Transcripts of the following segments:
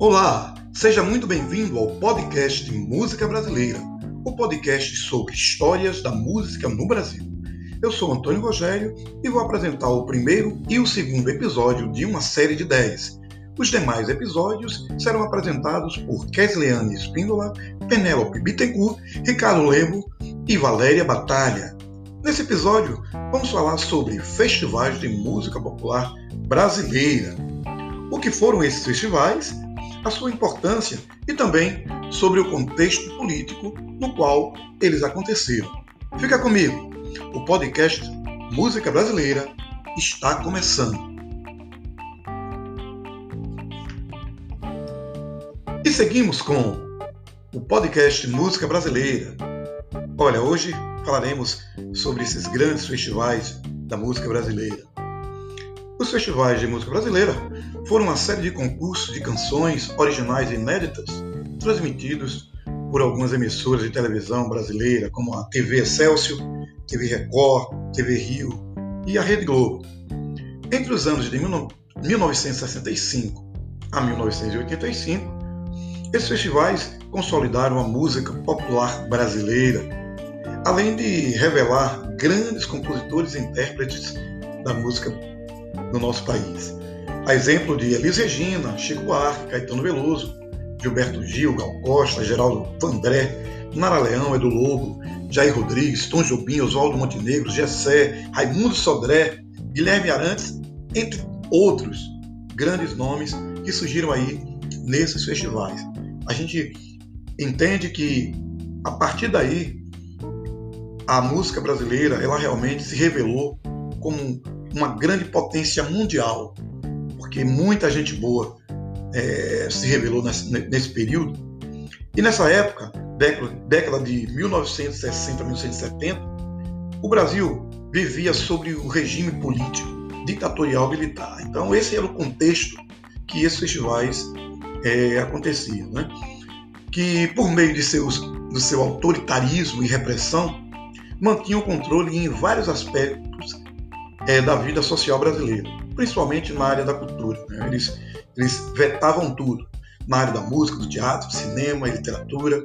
Olá, seja muito bem-vindo ao podcast Música Brasileira, o podcast sobre histórias da música no Brasil. Eu sou Antônio Rogério e vou apresentar o primeiro e o segundo episódio de uma série de 10. Os demais episódios serão apresentados por Kesleane Espíndola, Penélope Bittencourt, Ricardo Lemo e Valéria Batalha. Nesse episódio, vamos falar sobre festivais de música popular brasileira. O que foram esses festivais, a sua importância e também sobre o contexto político no qual eles aconteceram. Fica comigo, o podcast Música Brasileira está começando. E seguimos com o podcast Música Brasileira. Olha, hoje falaremos sobre esses grandes festivais da música brasileira. Os festivais de música brasileira foram uma série de concursos de canções originais e inéditas transmitidos por algumas emissoras de televisão brasileira, como a TV Excelsior, TV Record, TV Rio e a Rede Globo. Entre os anos de 1965 a 1985, esses festivais consolidaram a música popular brasileira, além de revelar grandes compositores e intérpretes da música no nosso país. A exemplo de Elis Regina, Chico Buarque, Caetano Veloso, Gilberto Gil, Gal Costa, Geraldo Vandré, Nara Leão, Edu Lobo, Jair Rodrigues, Tom Jobim, Oswaldo Montenegro, Gessé, Raimundo Sodré, Guilherme Arantes, entre outros grandes nomes que surgiram aí nesses festivais. A gente entende que a partir daí a música brasileira ela realmente se revelou como uma grande potência mundial, porque muita gente boa é, se revelou nesse, nesse, período. E nessa época, década, década de 1960 a 1970, o Brasil vivia sobre o regime político ditatorial militar. Então, esse era o contexto que esses festivais é, aconteciam. Né? Que, por meio de seus, do seu autoritarismo e repressão, mantinham o controle em vários aspectos é, da vida social brasileira, principalmente na área da cultura. Né? Eles, eles vetavam tudo, na área da música, do teatro, cinema e literatura.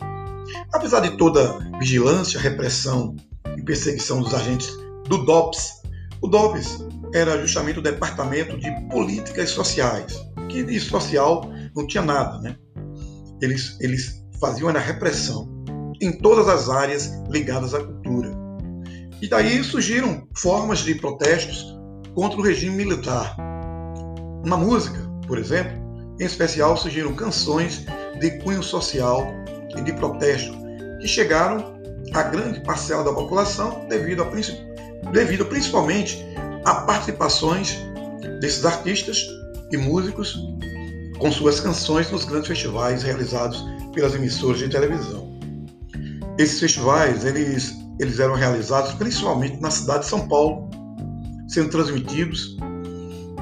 Apesar de toda vigilância, repressão e perseguição dos agentes do DOPS, o DOPS era justamente o Departamento de Políticas Sociais, que de social não tinha nada, né? Eles, eles faziam a repressão em todas as áreas ligadas à cultura. E daí surgiram formas de protestos contra o regime militar. Na música, por exemplo, em especial surgiram canções de cunho social e de protesto que chegaram a grande parcela da população devido, a, devido principalmente a participações desses artistas e músicos com suas canções nos grandes festivais realizados pelas emissoras de televisão. Esses festivais eles eles eram realizados principalmente na cidade de São Paulo, sendo transmitidos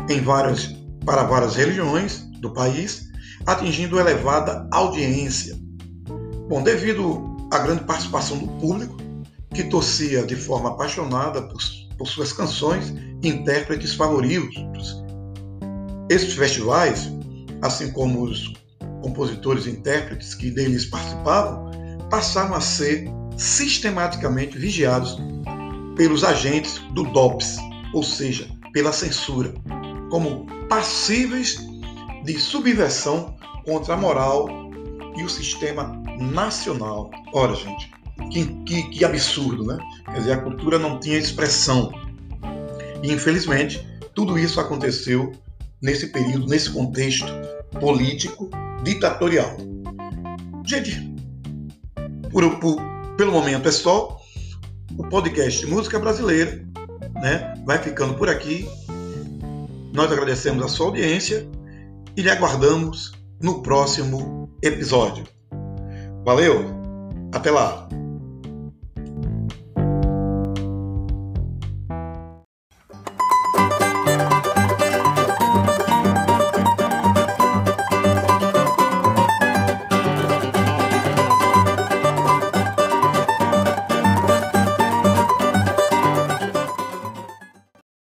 em várias, para várias regiões do país, atingindo elevada audiência. Bom, devido à grande participação do público, que torcia de forma apaixonada por, por suas canções e intérpretes favoritos. Esses festivais, assim como os compositores e intérpretes que deles participavam, passaram a ser sistematicamente vigiados pelos agentes do DOPS, ou seja, pela censura, como passíveis de subversão contra a moral e o sistema nacional. Ora, gente, que, que, que absurdo, né? Quer dizer, a cultura não tinha expressão. E, infelizmente, tudo isso aconteceu nesse período, nesse contexto político ditatorial. Gente, por, por, pelo momento é só. O podcast Música Brasileira né, vai ficando por aqui. Nós agradecemos a sua audiência e lhe aguardamos no próximo episódio. Valeu, até lá!